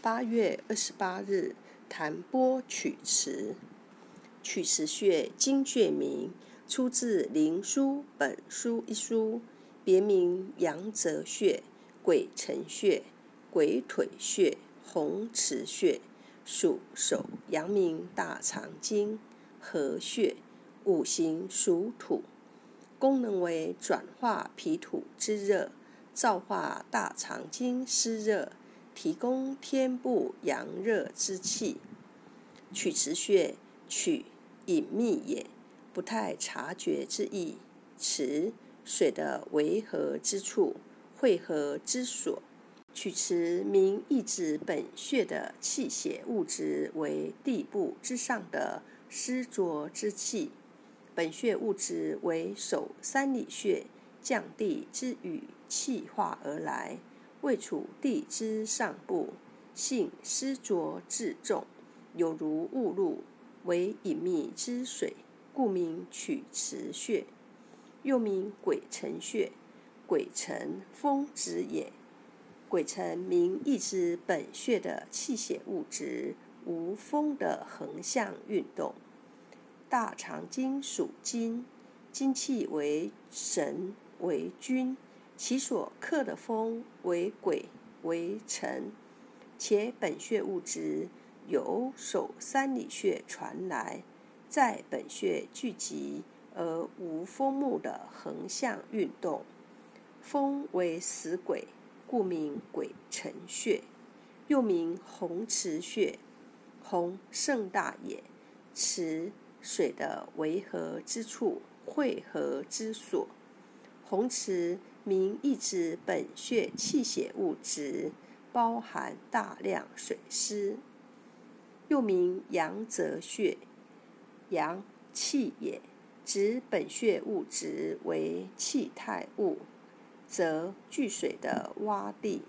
八月二十八日，弹拨曲池。曲池穴，经穴名，出自《灵枢·本书》一书，别名阳泽穴、鬼沉穴、鬼腿穴、红池穴，属手阳明大肠经合穴，五行属土，功能为转化脾土之热，造化大肠经湿热。提供天部阳热之气，曲池穴，取隐秘也，不太察觉之意。池水的维合之处，汇合之所。曲池名意指本穴的气血物质为地部之上的湿浊之气。本穴物质为手三里穴降地之雨气化而来。位处地之上部，性湿浊质重，有如雾露，为隐秘之水，故名曲池穴，又名鬼城穴。鬼城，风止也。鬼城名意指本穴的气血物质无风的横向运动。大肠经属金，金气为神为君。其所克的风为鬼为尘，且本穴物质由手三里穴传来，在本穴聚集而无风木的横向运动，风为死鬼，故名鬼辰穴，又名红池穴。红盛大也，池水的维合之处，汇合之所。红池名意指本穴气血物质包含大量水湿，又名阳泽穴，阳气也，指本穴物质为气态物，则聚水的洼地。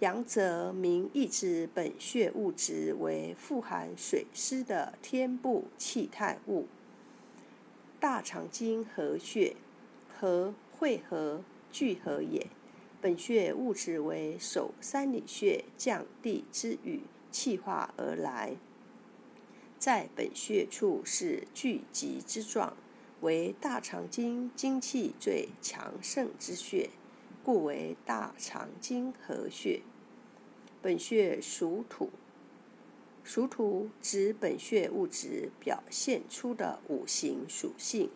阳泽名意指本穴物质为富含水湿的天部气态物。大肠经合穴。和汇合聚合也。本穴物质为手三里穴降地之雨气化而来，在本穴处是聚集之状，为大肠经精气最强盛之穴，故为大肠经合穴。本穴属土，属土指本穴物质表现出的五行属性。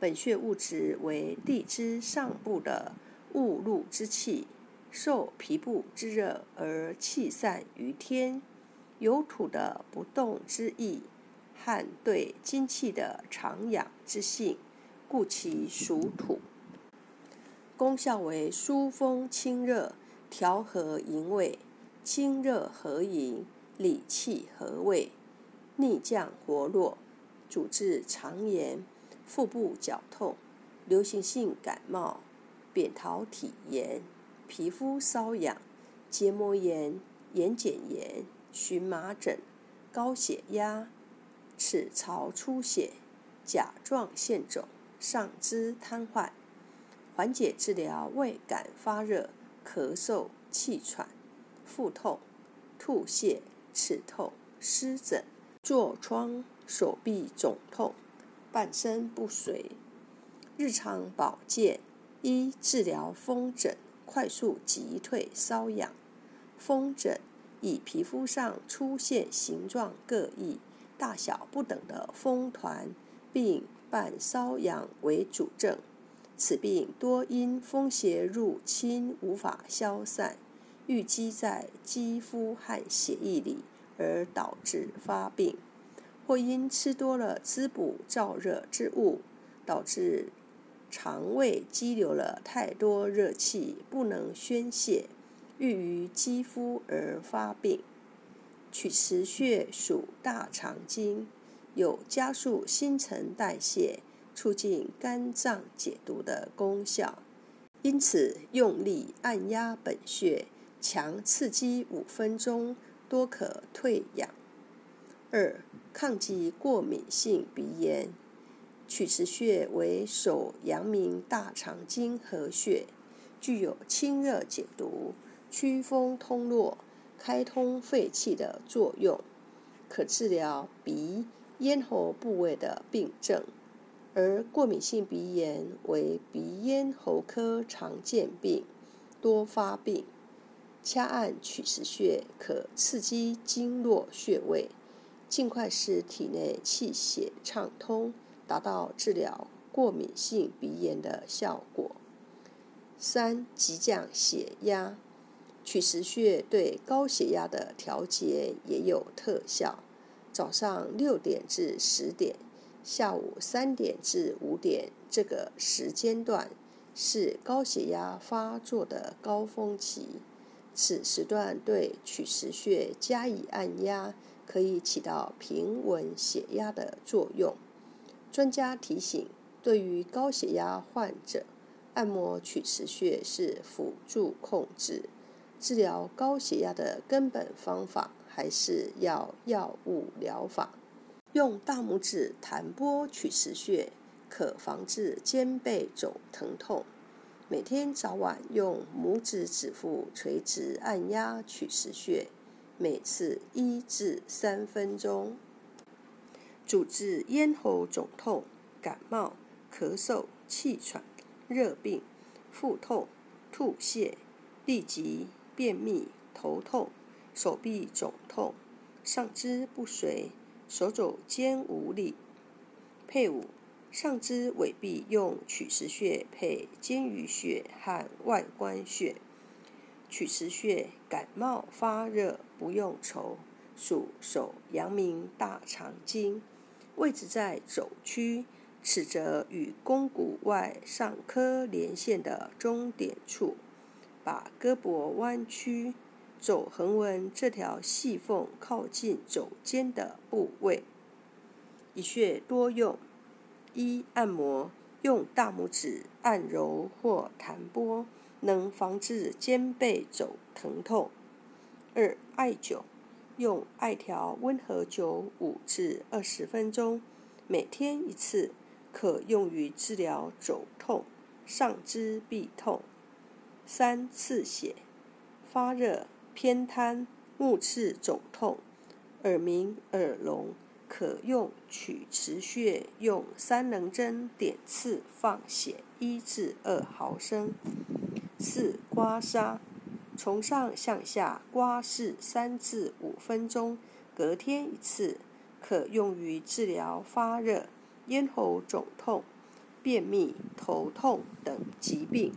本穴物质为地之上部的雾露之气，受皮部之热而气散于天，有土的不动之意，和对精气的长养之性，故其属土。功效为疏风清热，调和营卫，清热和营，理气和胃，逆降活络，主治肠炎。腹部绞痛、流行性感冒、扁桃体炎、皮肤瘙痒、结膜炎、眼睑炎、荨麻疹、高血压、齿槽出血、甲状腺肿、上肢瘫痪，缓解治疗胃感发热、咳嗽、气喘、腹痛、吐泻、齿痛、湿疹、痤疮、手臂肿痛。半身不遂，日常保健一治疗风疹，快速击退瘙痒。风疹以皮肤上出现形状各异、大小不等的风团，并伴瘙痒为主症。此病多因风邪入侵无法消散，淤积在肌肤和血液里，而导致发病。或因吃多了滋补燥热之物，导致肠胃积留了太多热气，不能宣泄，郁于肌肤而发病。曲池穴属大肠经，有加速新陈代谢、促进肝脏解毒的功效，因此用力按压本穴，强刺激五分钟，多可退痒。二、抗击过敏性鼻炎。曲池穴为手阳明大肠经合穴，具有清热解毒、祛风通络、开通肺气的作用，可治疗鼻、咽喉部位的病症。而过敏性鼻炎为鼻咽喉科常见病，多发病。掐按曲池穴可刺激经络穴位，尽快使体内气血畅通，达到治疗过敏性鼻炎的效果。三、急降血压，曲池穴对高血压的调节也有特效。早上六点至十点。下午三点至五点这个时间段是高血压发作的高峰期，此时段对曲池穴加以按压，可以起到平稳血压的作用。专家提醒，对于高血压患者，按摩曲池穴是辅助控制，治疗高血压的根本方法还是要药物疗法。用大拇指弹拨曲池穴，可防治肩背肘疼痛。每天早晚用拇指指腹垂直按压曲池穴，每次一至三分钟。主治咽喉肿痛、感冒、咳嗽、气喘、热病、腹痛、吐泻、痢疾、便秘、头痛、手臂肿痛、上肢不遂。手肘肩无力，配伍上肢尾臂用曲池穴配肩俞穴和外关穴。曲池穴感冒发热不用愁，属手阳明大肠经，位置在肘区，此则与肱骨外上髁连线的中点处，把胳膊弯曲。肘横纹这条细缝靠近肘尖的部位，一穴多用：一、按摩，用大拇指按揉或弹拨，能防治肩背肘疼痛；二、艾灸，用艾条温和灸五至二十分钟，每天一次，可用于治疗肘痛、上肢痹痛；三、刺血，发热。偏瘫、目赤肿痛、耳鸣、耳聋，可用曲池穴用三棱针点刺放血一至二毫升。四、刮痧，从上向下刮拭三至五分钟，隔天一次，可用于治疗发热、咽喉肿痛、便秘、头痛等疾病。